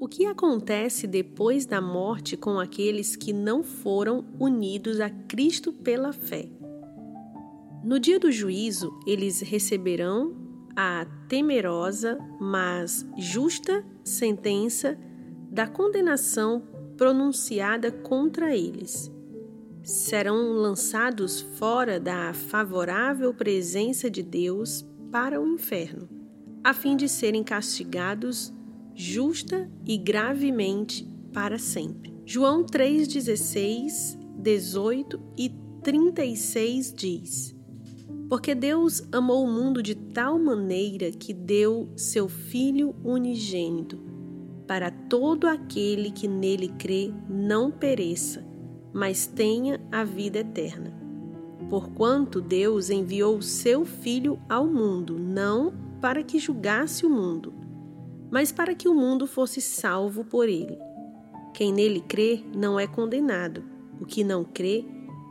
O que acontece depois da morte com aqueles que não foram unidos a Cristo pela fé? No dia do juízo, eles receberão a temerosa, mas justa sentença da condenação pronunciada contra eles. Serão lançados fora da favorável presença de Deus para o inferno, a fim de serem castigados justa e gravemente para sempre. João 3,16, 18 e 36 diz: Porque Deus amou o mundo de tal maneira que deu seu Filho unigênito, para todo aquele que nele crê não pereça, mas tenha a vida eterna. Porquanto Deus enviou o seu Filho ao mundo, não para que julgasse o mundo, mas para que o mundo fosse salvo por ele. Quem nele crê não é condenado, o que não crê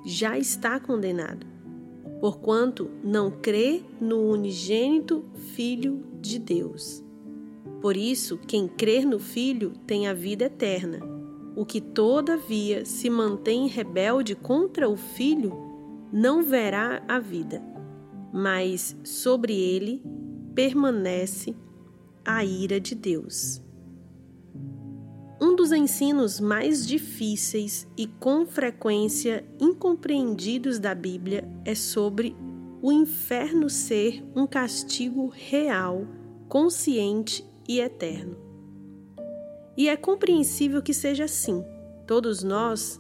já está condenado, porquanto não crê no unigênito Filho de Deus. Por isso, quem crer no Filho tem a vida eterna. O que, todavia, se mantém rebelde contra o Filho, não verá a vida, mas sobre ele permanece a ira de Deus. Um dos ensinos mais difíceis e com frequência incompreendidos da Bíblia é sobre o inferno ser um castigo real, consciente e eterno. E é compreensível que seja assim. Todos nós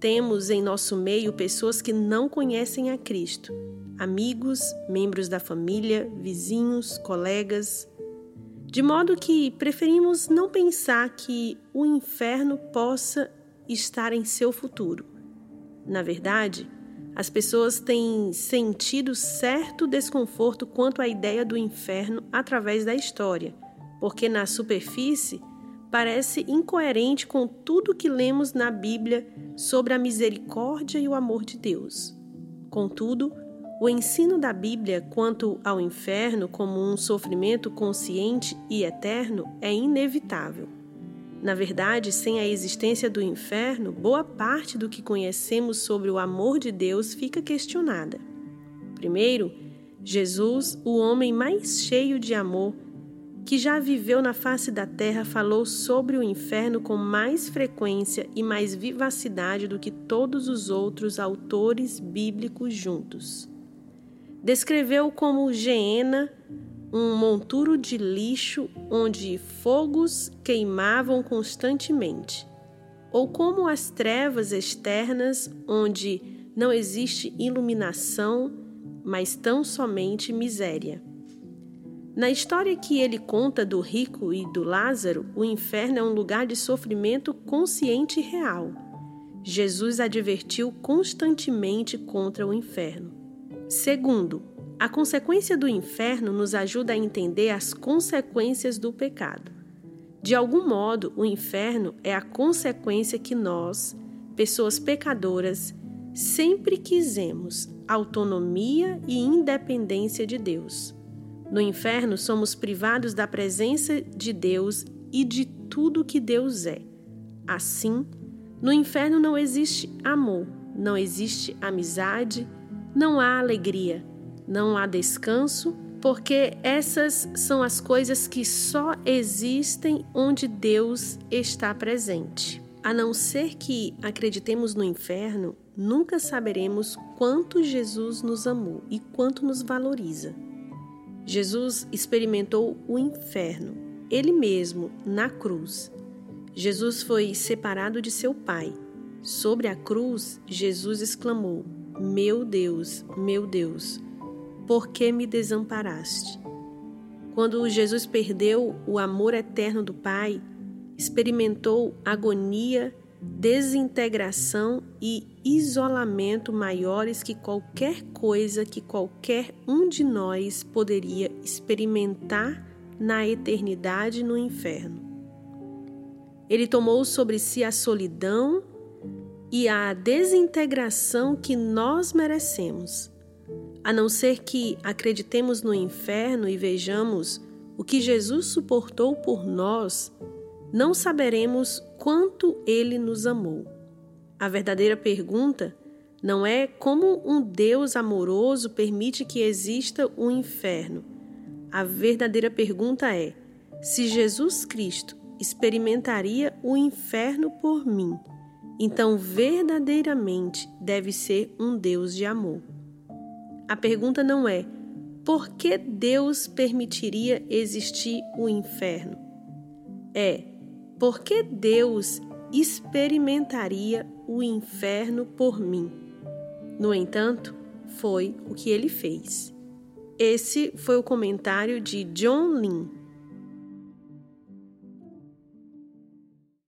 temos em nosso meio pessoas que não conhecem a Cristo, amigos, membros da família, vizinhos, colegas, de modo que preferimos não pensar que o inferno possa estar em seu futuro. Na verdade, as pessoas têm sentido certo desconforto quanto à ideia do inferno através da história, porque na superfície parece incoerente com tudo que lemos na Bíblia sobre a misericórdia e o amor de Deus. Contudo, o ensino da Bíblia quanto ao inferno como um sofrimento consciente e eterno é inevitável. Na verdade, sem a existência do inferno, boa parte do que conhecemos sobre o amor de Deus fica questionada. Primeiro, Jesus, o homem mais cheio de amor, que já viveu na face da terra, falou sobre o inferno com mais frequência e mais vivacidade do que todos os outros autores bíblicos juntos descreveu como Geena um monturo de lixo onde fogos queimavam constantemente, ou como as trevas externas onde não existe iluminação, mas tão somente miséria. Na história que ele conta do rico e do Lázaro, o inferno é um lugar de sofrimento consciente e real. Jesus advertiu constantemente contra o inferno. Segundo, a consequência do inferno nos ajuda a entender as consequências do pecado. De algum modo, o inferno é a consequência que nós, pessoas pecadoras, sempre quisemos autonomia e independência de Deus. No inferno, somos privados da presença de Deus e de tudo que Deus é. Assim, no inferno não existe amor, não existe amizade, não há alegria, não há descanso, porque essas são as coisas que só existem onde Deus está presente. A não ser que acreditemos no inferno, nunca saberemos quanto Jesus nos amou e quanto nos valoriza. Jesus experimentou o inferno, ele mesmo, na cruz. Jesus foi separado de seu Pai. Sobre a cruz, Jesus exclamou: meu Deus, meu Deus, por que me desamparaste? Quando Jesus perdeu o amor eterno do Pai, experimentou agonia, desintegração e isolamento maiores que qualquer coisa que qualquer um de nós poderia experimentar na eternidade no inferno. Ele tomou sobre si a solidão e a desintegração que nós merecemos. A não ser que acreditemos no inferno e vejamos o que Jesus suportou por nós, não saberemos quanto ele nos amou. A verdadeira pergunta não é como um Deus amoroso permite que exista o um inferno. A verdadeira pergunta é: se Jesus Cristo experimentaria o inferno por mim, então verdadeiramente deve ser um Deus de amor. A pergunta não é por que Deus permitiria existir o inferno? É por que Deus experimentaria o inferno por mim? No entanto, foi o que ele fez. Esse foi o comentário de John Lynn.